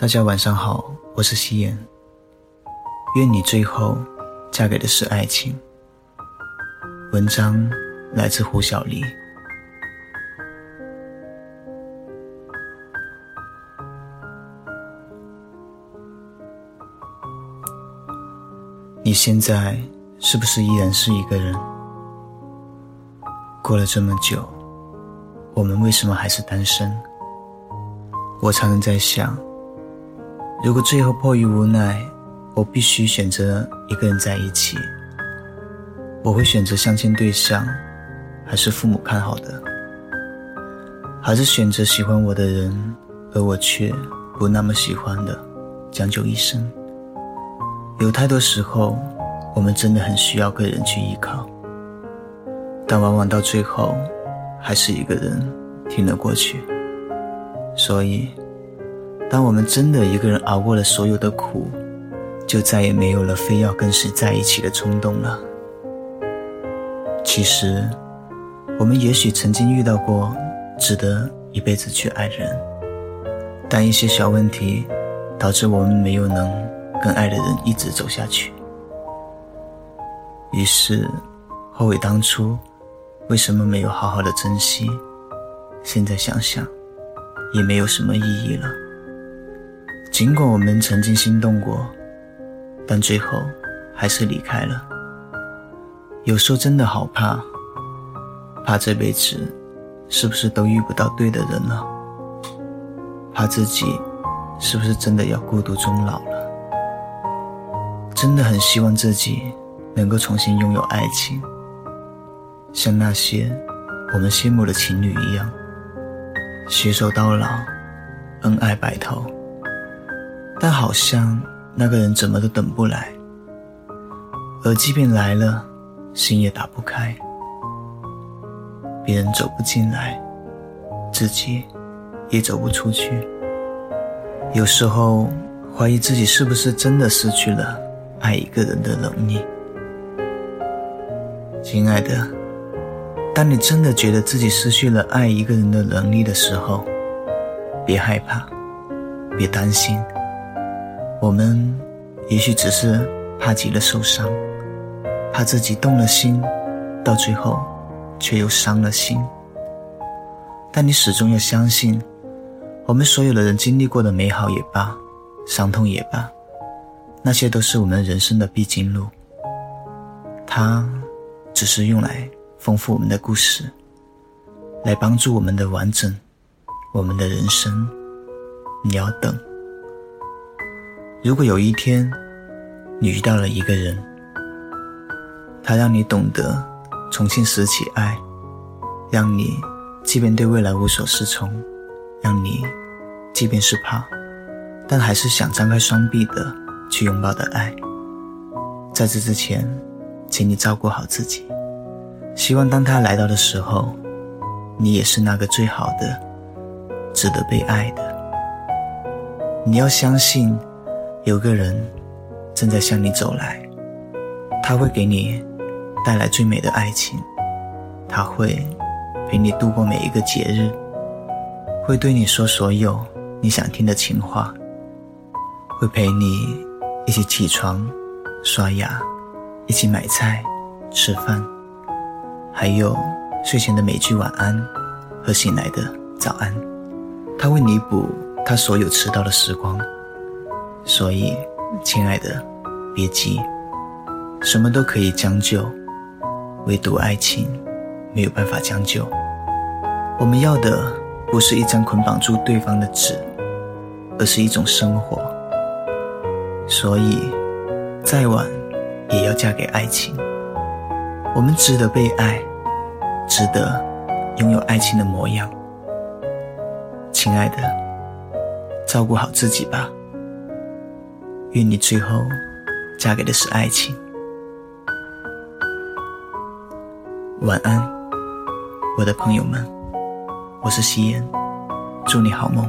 大家晚上好，我是夕颜。愿你最后嫁给的是爱情。文章来自胡小黎。你现在是不是依然是一个人？过了这么久，我们为什么还是单身？我常常在想。如果最后迫于无奈，我必须选择一个人在一起，我会选择相亲对象，还是父母看好的，还是选择喜欢我的人，而我却不那么喜欢的，将就一生？有太多时候，我们真的很需要个人去依靠，但往往到最后，还是一个人挺了过去。所以。当我们真的一个人熬过了所有的苦，就再也没有了非要跟谁在一起的冲动了。其实，我们也许曾经遇到过值得一辈子去爱的人，但一些小问题，导致我们没有能跟爱的人一直走下去。于是，后悔当初为什么没有好好的珍惜。现在想想，也没有什么意义了。尽管我们曾经心动过，但最后还是离开了。有时候真的好怕，怕这辈子是不是都遇不到对的人了？怕自己是不是真的要孤独终老了？真的很希望自己能够重新拥有爱情，像那些我们羡慕的情侣一样，携手到老，恩爱白头。但好像那个人怎么都等不来，而即便来了，心也打不开。别人走不进来，自己也走不出去。有时候怀疑自己是不是真的失去了爱一个人的能力。亲爱的，当你真的觉得自己失去了爱一个人的能力的时候，别害怕，别担心。我们也许只是怕极了受伤，怕自己动了心，到最后却又伤了心。但你始终要相信，我们所有的人经历过的美好也罢，伤痛也罢，那些都是我们人生的必经路。它只是用来丰富我们的故事，来帮助我们的完整，我们的人生。你要等。如果有一天，你遇到了一个人，他让你懂得重新拾起爱，让你即便对未来无所适从，让你即便是怕，但还是想张开双臂的去拥抱的爱，在这之前，请你照顾好自己。希望当他来到的时候，你也是那个最好的，值得被爱的。你要相信。有个人正在向你走来，他会给你带来最美的爱情，他会陪你度过每一个节日，会对你说所有你想听的情话，会陪你一起起床、刷牙，一起买菜、吃饭，还有睡前的每句晚安和醒来的早安，他会弥补他所有迟到的时光。所以，亲爱的，别急，什么都可以将就，唯独爱情没有办法将就。我们要的不是一张捆绑住对方的纸，而是一种生活。所以，再晚也要嫁给爱情。我们值得被爱，值得拥有爱情的模样。亲爱的，照顾好自己吧。愿你最后嫁给的是爱情。晚安，我的朋友们，我是夕颜，祝你好梦。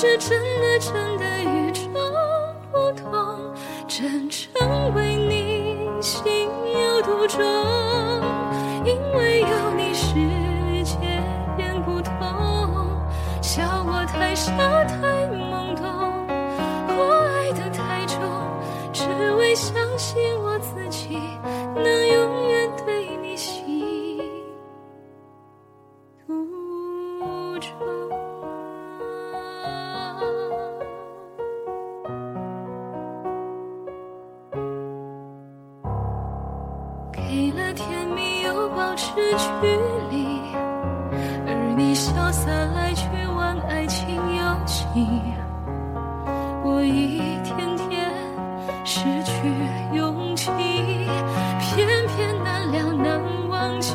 是真的真的与众不同，真正为你心有独钟，因为有你世界变不同。笑我太傻太懵懂，或爱得太重，只为相信我自己能永远对你心独钟。保持距离，而你潇洒来去玩爱情游戏，我一天天失去勇气，偏偏难了难忘记。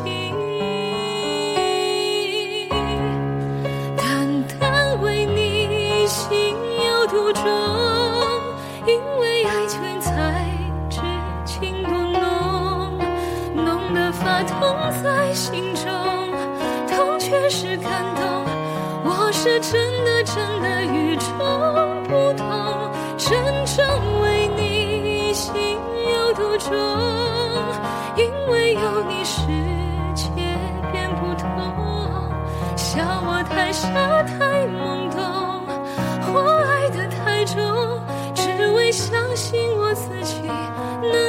单单为你心有独钟，在心中，痛却是感动。我是真的真的与众不同，真正为你心有独钟，因为有你世界变不同。笑我太傻太懵懂，或爱得太重，只为相信我自己能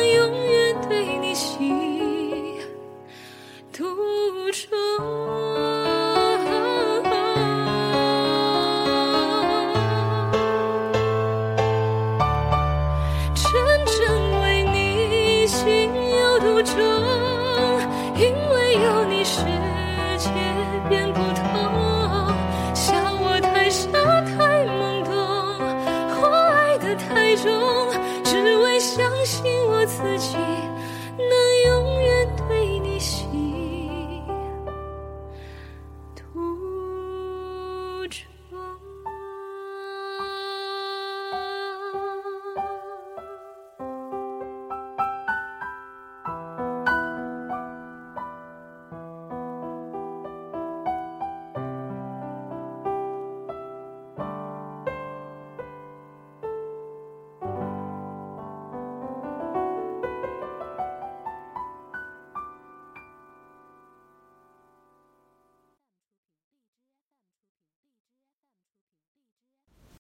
有你世